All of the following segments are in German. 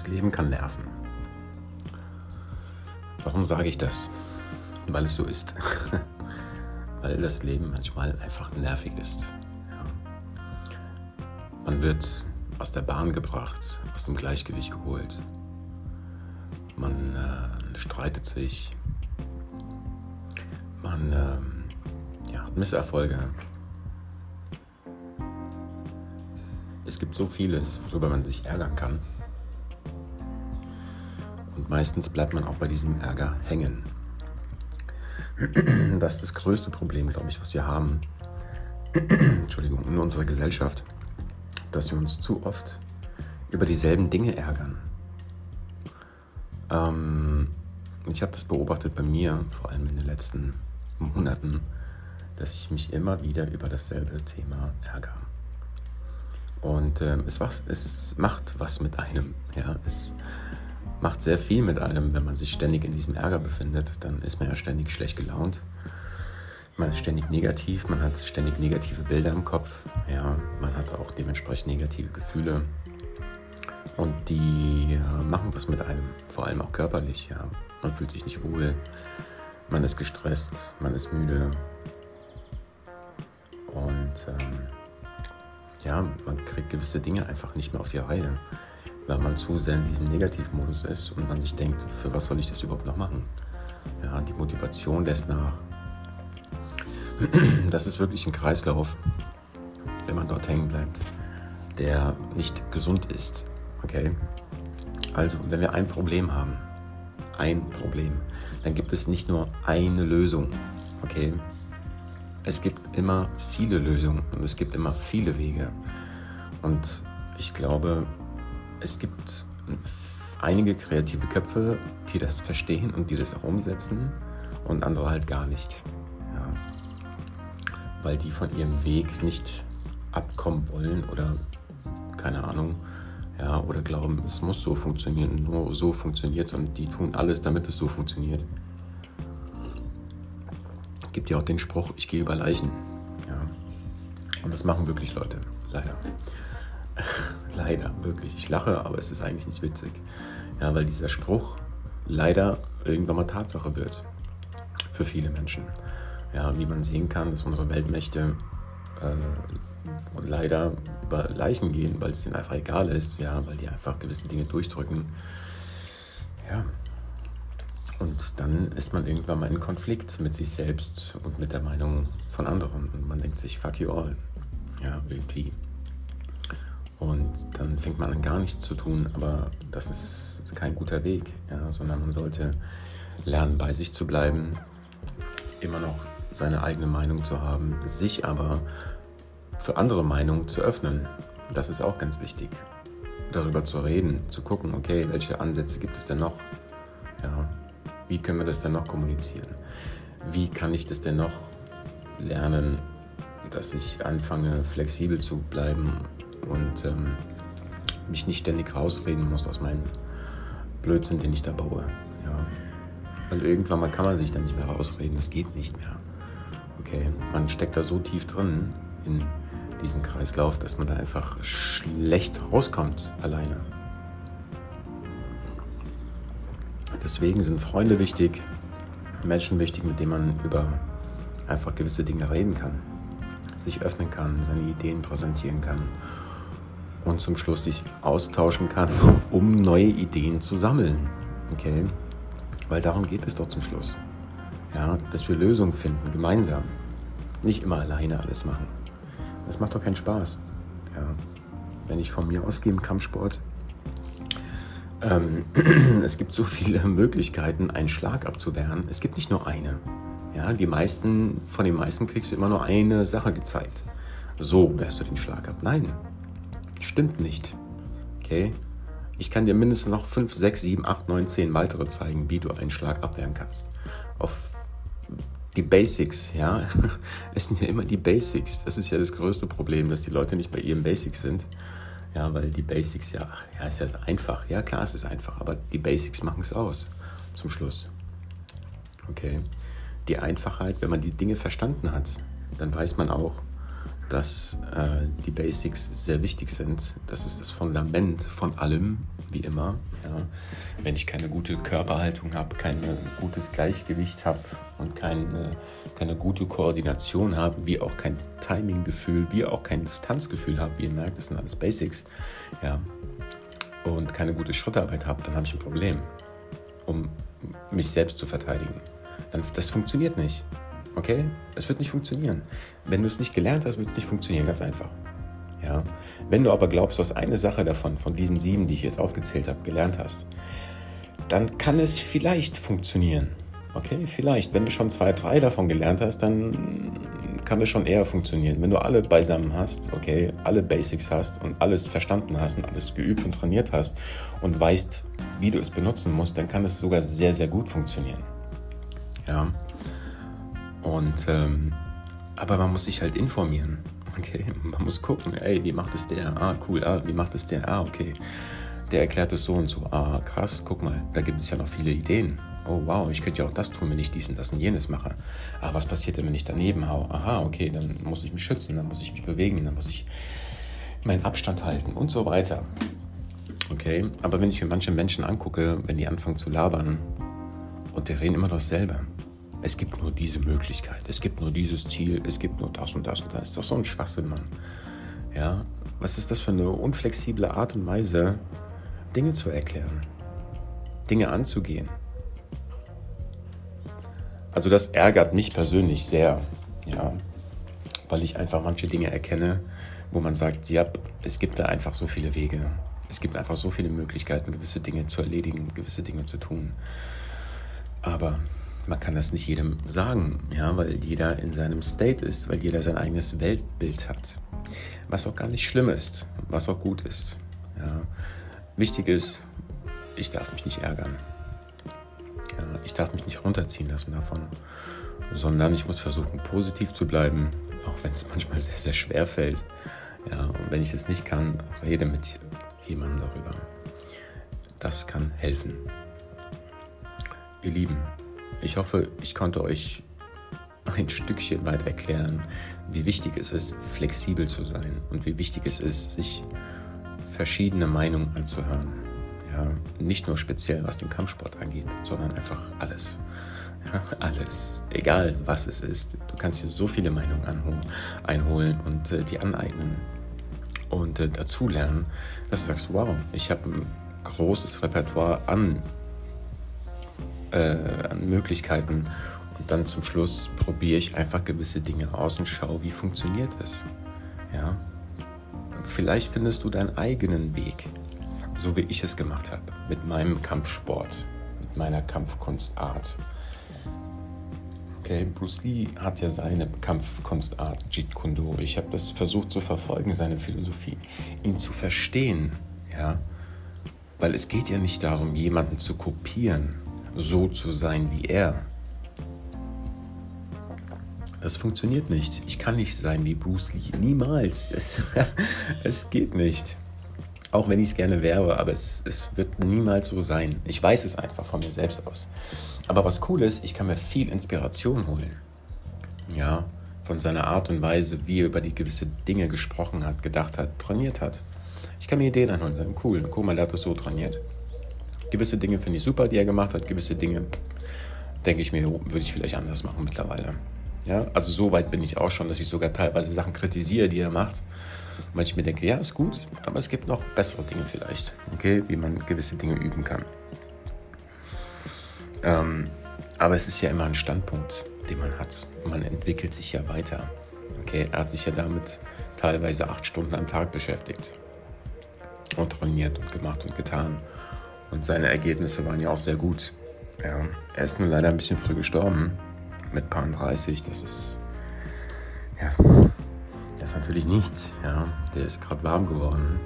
Das Leben kann nerven. Warum sage ich das? Weil es so ist. Weil das Leben manchmal einfach nervig ist. Man wird aus der Bahn gebracht, aus dem Gleichgewicht geholt. Man äh, streitet sich. Man äh, ja, hat Misserfolge. Es gibt so vieles, worüber man sich ärgern kann. Meistens bleibt man auch bei diesem Ärger hängen. Das ist das größte Problem, glaube ich, was wir haben. Entschuldigung, in unserer Gesellschaft, dass wir uns zu oft über dieselben Dinge ärgern. Ähm, ich habe das beobachtet bei mir, vor allem in den letzten Monaten, dass ich mich immer wieder über dasselbe Thema ärgere. Und ähm, es, was, es macht was mit einem. Ja? Es macht sehr viel mit einem, wenn man sich ständig in diesem Ärger befindet. Dann ist man ja ständig schlecht gelaunt. Man ist ständig negativ, man hat ständig negative Bilder im Kopf. Ja? Man hat auch dementsprechend negative Gefühle. Und die äh, machen was mit einem, vor allem auch körperlich. Ja? Man fühlt sich nicht wohl, man ist gestresst, man ist müde. Und ähm, ja, man kriegt gewisse Dinge einfach nicht mehr auf die Reihe, weil man zu sehr in diesem Negativmodus ist und man sich denkt, für was soll ich das überhaupt noch machen? Ja, die Motivation lässt nach. Das ist wirklich ein Kreislauf, wenn man dort hängen bleibt, der nicht gesund ist. Okay? Also, wenn wir ein Problem haben, ein Problem, dann gibt es nicht nur eine Lösung. Okay? es gibt immer viele Lösungen und es gibt immer viele Wege. Und ich glaube, es gibt einige kreative Köpfe, die das verstehen und die das auch umsetzen und andere halt gar nicht. Ja. Weil die von ihrem Weg nicht abkommen wollen oder keine Ahnung, ja, oder glauben, es muss so funktionieren, nur so funktioniert es und die tun alles, damit es so funktioniert gibt ja auch den Spruch, ich gehe über Leichen. Ja. Und das machen wirklich Leute, leider. leider, wirklich. Ich lache, aber es ist eigentlich nicht witzig. Ja, weil dieser Spruch leider irgendwann mal Tatsache wird. Für viele Menschen. Ja, wie man sehen kann, dass unsere Weltmächte äh, leider über Leichen gehen, weil es denen einfach egal ist, ja, weil die einfach gewisse Dinge durchdrücken. Ja, und dann ist man irgendwann mal in Konflikt mit sich selbst und mit der Meinung von anderen. Und man denkt sich, fuck you all. Ja, irgendwie. Und dann fängt man an, gar nichts zu tun, aber das ist kein guter Weg, ja, sondern man sollte lernen, bei sich zu bleiben, immer noch seine eigene Meinung zu haben, sich aber für andere Meinungen zu öffnen. Das ist auch ganz wichtig. Darüber zu reden, zu gucken, okay, welche Ansätze gibt es denn noch? Ja, wie können wir das denn noch kommunizieren? Wie kann ich das denn noch lernen, dass ich anfange, flexibel zu bleiben und ähm, mich nicht ständig rausreden muss aus meinem Blödsinn, den ich da baue. Ja. Weil irgendwann mal kann man sich dann nicht mehr rausreden, das geht nicht mehr. Okay, man steckt da so tief drin in diesem Kreislauf, dass man da einfach schlecht rauskommt alleine. Deswegen sind Freunde wichtig, Menschen wichtig, mit denen man über einfach gewisse Dinge reden kann, sich öffnen kann, seine Ideen präsentieren kann und zum Schluss sich austauschen kann, um neue Ideen zu sammeln. Okay? Weil darum geht es doch zum Schluss. Ja, dass wir Lösungen finden, gemeinsam. Nicht immer alleine alles machen. Das macht doch keinen Spaß. Ja. Wenn ich von mir ausgehe im Kampfsport, ähm, es gibt so viele Möglichkeiten, einen Schlag abzuwehren. Es gibt nicht nur eine. Ja, die meisten, von den meisten kriegst du immer nur eine Sache gezeigt. So wehrst du den Schlag ab. Nein, stimmt nicht. Okay? Ich kann dir mindestens noch 5, 6, 7, 8, 9, 10 weitere zeigen, wie du einen Schlag abwehren kannst. Auf die Basics, ja. Es sind ja immer die Basics. Das ist ja das größte Problem, dass die Leute nicht bei ihren Basics sind. Ja, weil die Basics ja, ja, ist ja einfach. Ja, klar, es ist einfach, aber die Basics machen es aus zum Schluss. Okay. Die Einfachheit, wenn man die Dinge verstanden hat, dann weiß man auch, dass äh, die Basics sehr wichtig sind. Das ist das Fundament von allem. wie immer. Ja. Wenn ich keine gute Körperhaltung habe, kein gutes Gleichgewicht habe und keine, keine gute Koordination habe, wie auch kein Timinggefühl, wie auch kein Distanzgefühl habe, wie ihr merkt, das sind alles Basics, ja, und keine gute Schrittarbeit habe, dann habe ich ein Problem, um mich selbst zu verteidigen. Dann, das funktioniert nicht. Okay? Es wird nicht funktionieren. Wenn du es nicht gelernt hast, wird es nicht funktionieren, ganz einfach. Ja? Wenn du aber glaubst, dass eine Sache davon, von diesen sieben, die ich jetzt aufgezählt habe, gelernt hast, dann kann es vielleicht funktionieren. Okay, vielleicht. Wenn du schon zwei, drei davon gelernt hast, dann kann es schon eher funktionieren. Wenn du alle beisammen hast, okay, alle Basics hast und alles verstanden hast und alles geübt und trainiert hast und weißt, wie du es benutzen musst, dann kann es sogar sehr, sehr gut funktionieren. Ja. Und ähm, aber man muss sich halt informieren. Okay, man muss gucken, ey, wie macht es der? Ah, cool, ah, wie macht es der? Ah, okay. Der erklärt es so und so. Ah, krass, guck mal, da gibt es ja noch viele Ideen. Oh, wow, ich könnte ja auch das tun, wenn ich dies und das und jenes mache. Ah, was passiert denn, wenn ich daneben hau? Aha, okay, dann muss ich mich schützen, dann muss ich mich bewegen, dann muss ich meinen Abstand halten und so weiter. Okay, aber wenn ich mir manche Menschen angucke, wenn die anfangen zu labern und die reden immer dasselbe. Es gibt nur diese Möglichkeit, es gibt nur dieses Ziel, es gibt nur das und das und das. Ist doch so ein Schwachsinn, Mann. Ja, was ist das für eine unflexible Art und Weise, Dinge zu erklären, Dinge anzugehen? Also das ärgert mich persönlich sehr, ja, weil ich einfach manche Dinge erkenne, wo man sagt, ja, es gibt da einfach so viele Wege. Es gibt einfach so viele Möglichkeiten, gewisse Dinge zu erledigen, gewisse Dinge zu tun. Aber man kann das nicht jedem sagen, ja, weil jeder in seinem State ist, weil jeder sein eigenes Weltbild hat. Was auch gar nicht schlimm ist, was auch gut ist. Ja. Wichtig ist, ich darf mich nicht ärgern. Ja, ich darf mich nicht runterziehen lassen davon, sondern ich muss versuchen, positiv zu bleiben, auch wenn es manchmal sehr, sehr schwer fällt. Ja, und wenn ich es nicht kann, rede mit jemandem darüber. Das kann helfen. Ihr Lieben, ich hoffe, ich konnte euch ein Stückchen weit erklären, wie wichtig es ist, flexibel zu sein und wie wichtig es ist, sich verschiedene Meinungen anzuhören. Ja, nicht nur speziell, was den Kampfsport angeht, sondern einfach alles. Ja, alles, egal was es ist. Du kannst dir so viele Meinungen einholen und äh, die aneignen und äh, dazulernen, dass du sagst, wow, ich habe ein großes Repertoire an äh, an Möglichkeiten. Und dann zum Schluss probiere ich einfach gewisse Dinge aus und schaue, wie funktioniert es. Ja? Vielleicht findest du deinen eigenen Weg, so wie ich es gemacht habe, mit meinem Kampfsport, mit meiner Kampfkunstart. Okay, Bruce Lee hat ja seine Kampfkunstart, Jeet Kune Do. Ich habe das versucht zu verfolgen, seine Philosophie, ihn zu verstehen, ja, weil es geht ja nicht darum, jemanden zu kopieren, so zu sein wie er. Das funktioniert nicht. Ich kann nicht sein wie Bruce Lee. Niemals. Es, es geht nicht. Auch wenn ich es gerne wäre, aber es, es wird niemals so sein. Ich weiß es einfach von mir selbst aus. Aber was cool ist, ich kann mir viel Inspiration holen. Ja, von seiner Art und Weise, wie er über die gewisse Dinge gesprochen hat, gedacht hat, trainiert hat. Ich kann mir Ideen anholen und sagen, cool, guck mal, der hat das so trainiert. Gewisse Dinge finde ich super, die er gemacht hat. Gewisse Dinge, denke ich mir, würde ich vielleicht anders machen mittlerweile. Ja, also so weit bin ich auch schon, dass ich sogar teilweise Sachen kritisiere, die er macht. Weil ich mir denke, ja, ist gut, aber es gibt noch bessere Dinge vielleicht, okay, wie man gewisse Dinge üben kann. Ähm, aber es ist ja immer ein Standpunkt, den man hat. Man entwickelt sich ja weiter. Okay, er hat sich ja damit teilweise acht Stunden am Tag beschäftigt und trainiert und gemacht und getan. Und seine Ergebnisse waren ja auch sehr gut. Ja, er ist nur leider ein bisschen früh gestorben. Mit paar 30. Das ist. Ja. Das ist natürlich nichts. Ja. Der ist gerade warm geworden.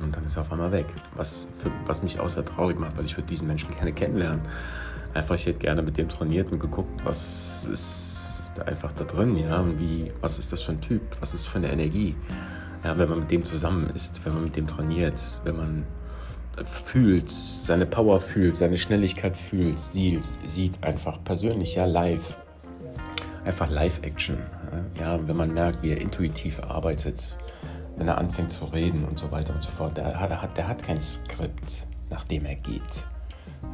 Und dann ist er auf einmal weg. Was, für, was mich außer traurig macht, weil ich würde diesen Menschen gerne kennenlernen. Einfach, ich hätte gerne mit dem trainiert und geguckt, was ist, ist da einfach da drin, ja. wie, was ist das für ein Typ? Was ist das für eine Energie? Ja, wenn man mit dem zusammen ist, wenn man mit dem trainiert, wenn man fühlt, seine Power fühlt, seine Schnelligkeit fühlt, sieht, sieht einfach persönlich, ja, live. Einfach Live-Action. Ja, wenn man merkt, wie er intuitiv arbeitet, wenn er anfängt zu reden und so weiter und so fort. Der hat, der hat kein Skript, nach dem er geht.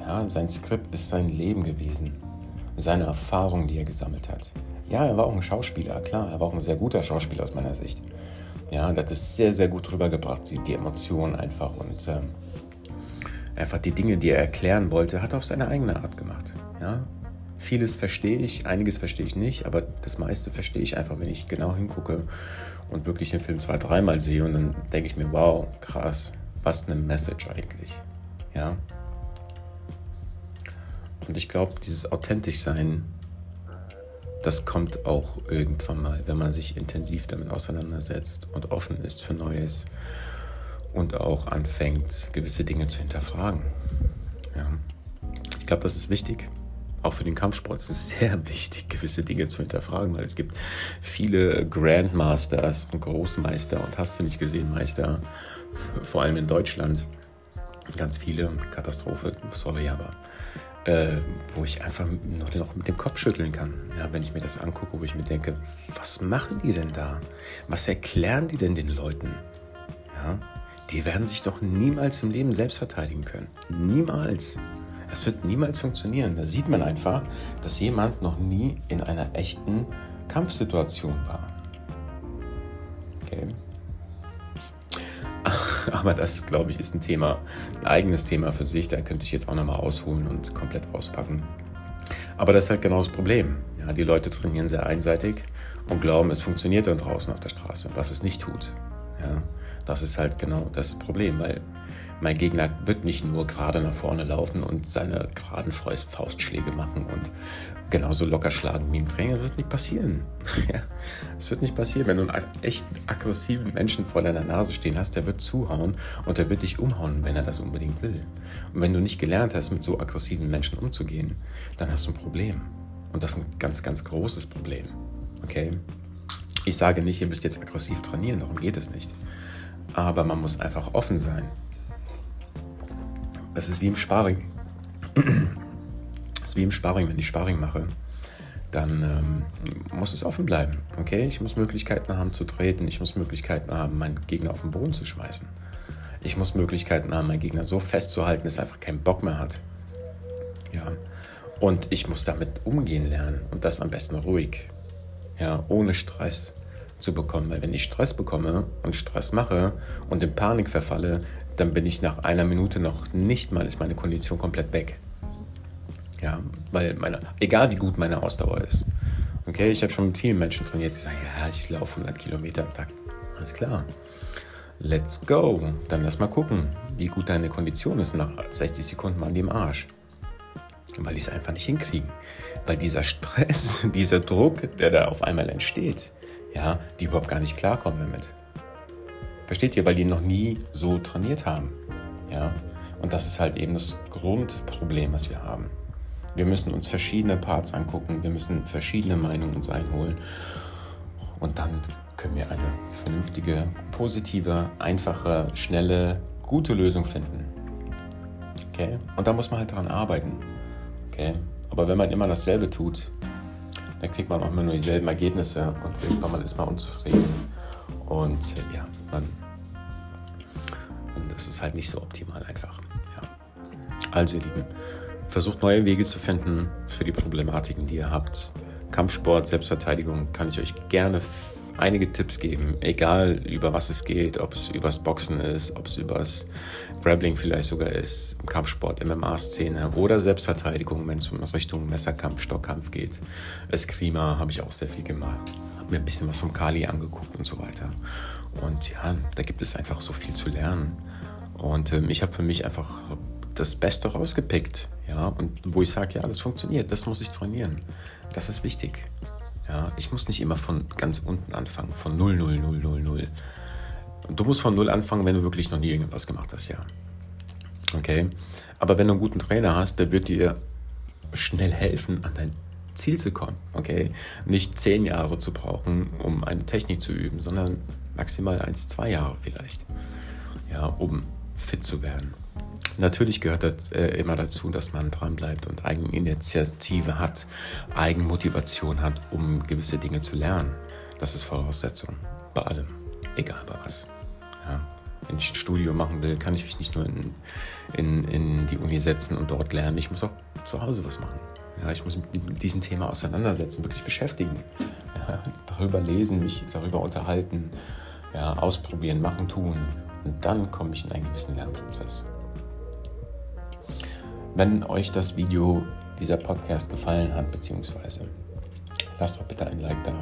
Ja, sein Skript ist sein Leben gewesen, seine Erfahrungen, die er gesammelt hat. Ja, er war auch ein Schauspieler, klar, er war auch ein sehr guter Schauspieler aus meiner Sicht. Ja, hat es sehr, sehr gut rübergebracht, die Emotionen einfach und ähm, einfach die Dinge, die er erklären wollte, hat er auf seine eigene Art gemacht. Ja, vieles verstehe ich, einiges verstehe ich nicht, aber das meiste verstehe ich einfach, wenn ich genau hingucke und wirklich den Film zwei, dreimal sehe und dann denke ich mir, wow, krass, was eine Message eigentlich. Ja. Und ich glaube, dieses authentisch sein, das kommt auch irgendwann mal, wenn man sich intensiv damit auseinandersetzt und offen ist für Neues und auch anfängt, gewisse Dinge zu hinterfragen. Ja. Ich glaube, das ist wichtig auch für den Kampfsport ist es sehr wichtig, gewisse Dinge zu hinterfragen, weil es gibt viele Grandmasters und Großmeister und hast du nicht gesehen, Meister, vor allem in Deutschland, ganz viele, Katastrophe, sorry, aber äh, wo ich einfach nur noch mit dem Kopf schütteln kann, ja, wenn ich mir das angucke, wo ich mir denke, was machen die denn da? Was erklären die denn den Leuten? Ja, die werden sich doch niemals im Leben selbst verteidigen können. Niemals. Es wird niemals funktionieren. Da sieht man einfach, dass jemand noch nie in einer echten Kampfsituation war. Okay. Aber das, glaube ich, ist ein Thema, ein eigenes Thema für sich. Da könnte ich jetzt auch nochmal ausholen und komplett auspacken. Aber das ist halt genau das Problem. Ja, die Leute trainieren sehr einseitig und glauben, es funktioniert dann draußen auf der Straße, was es nicht tut. Ja, das ist halt genau das Problem, weil mein Gegner wird nicht nur gerade nach vorne laufen und seine geraden Faustschläge machen und genauso locker schlagen wie im Training. Das wird nicht passieren. Das wird nicht passieren. Wenn du einen echt aggressiven Menschen vor deiner Nase stehen hast, der wird zuhauen und der wird dich umhauen, wenn er das unbedingt will. Und wenn du nicht gelernt hast, mit so aggressiven Menschen umzugehen, dann hast du ein Problem. Und das ist ein ganz, ganz großes Problem. Okay? Ich sage nicht, ihr müsst jetzt aggressiv trainieren, darum geht es nicht. Aber man muss einfach offen sein das ist wie im Sparring. Das ist wie im Sparring, wenn ich Sparring mache, dann ähm, muss es offen bleiben. Okay, ich muss Möglichkeiten haben zu treten, ich muss Möglichkeiten haben, meinen Gegner auf den Boden zu schmeißen. Ich muss Möglichkeiten haben, meinen Gegner so festzuhalten, dass er einfach keinen Bock mehr hat. Ja. Und ich muss damit umgehen lernen und das am besten ruhig. Ja, ohne Stress zu bekommen. Weil wenn ich Stress bekomme und Stress mache und in Panik verfalle, dann bin ich nach einer Minute noch nicht mal, ist meine Kondition komplett weg. Ja, weil meine, egal wie gut meine Ausdauer ist. Okay, ich habe schon mit vielen Menschen trainiert, die sagen, ja, ich laufe 100 Kilometer am Tag. Alles klar. Let's go. Dann lass mal gucken, wie gut deine Kondition ist. Nach 60 Sekunden mal im Arsch. Weil die es einfach nicht hinkriegen. Weil dieser Stress, dieser Druck, der da auf einmal entsteht, ja, die überhaupt gar nicht klarkommen damit. Versteht ihr? Weil die noch nie so trainiert haben. Ja? Und das ist halt eben das Grundproblem, was wir haben. Wir müssen uns verschiedene Parts angucken, wir müssen verschiedene Meinungen uns einholen und dann können wir eine vernünftige, positive, einfache, schnelle, gute Lösung finden. Okay? Und da muss man halt dran arbeiten. Okay? Aber wenn man immer dasselbe tut, dann kriegt man auch immer nur dieselben Ergebnisse und irgendwann mal ist man unzufrieden. Und ja, dann und das ist halt nicht so optimal einfach. Ja. Also ihr Lieben, versucht neue Wege zu finden für die Problematiken, die ihr habt. Kampfsport, Selbstverteidigung kann ich euch gerne einige Tipps geben, egal über was es geht, ob es übers Boxen ist, ob es übers Grappling vielleicht sogar ist, Kampfsport, MMA-Szene oder Selbstverteidigung, wenn es um Richtung Messerkampf, Stockkampf geht. Eskrima habe ich auch sehr viel gemacht, habe mir ein bisschen was vom Kali angeguckt und so weiter. Und ja, da gibt es einfach so viel zu lernen. Und ähm, ich habe für mich einfach das Beste rausgepickt. Ja, und wo ich sage, ja, das funktioniert, das muss ich trainieren. Das ist wichtig. Ja, ich muss nicht immer von ganz unten anfangen, von 0, 0, 0, 0, 0. Du musst von 0 anfangen, wenn du wirklich noch nie irgendwas gemacht hast, ja. Okay? Aber wenn du einen guten Trainer hast, der wird dir schnell helfen, an dein Ziel zu kommen. Okay? Nicht zehn Jahre zu brauchen, um eine Technik zu üben, sondern maximal eins, zwei Jahre vielleicht. Ja, um fit zu werden. Natürlich gehört das äh, immer dazu, dass man dranbleibt und Eigeninitiative hat, Eigenmotivation hat, um gewisse Dinge zu lernen. Das ist Voraussetzung bei allem. egal bei was. Ja. Wenn ich ein Studium machen will, kann ich mich nicht nur in, in, in die Uni setzen und dort lernen. Ich muss auch zu Hause was machen. Ja, ich muss mich mit diesem Thema auseinandersetzen, wirklich beschäftigen. Ja, darüber lesen, mich darüber unterhalten, ja, ausprobieren, machen, tun. Und dann komme ich in einen gewissen Lernprozess. Wenn euch das Video, dieser Podcast gefallen hat, beziehungsweise lasst doch bitte ein Like da,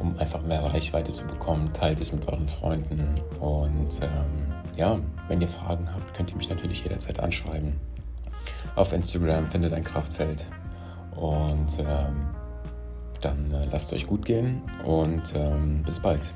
um einfach mehr Reichweite zu bekommen. Teilt es mit euren Freunden. Und ähm, ja, wenn ihr Fragen habt, könnt ihr mich natürlich jederzeit anschreiben. Auf Instagram findet ein Kraftfeld. Und ähm, dann äh, lasst euch gut gehen und ähm, bis bald.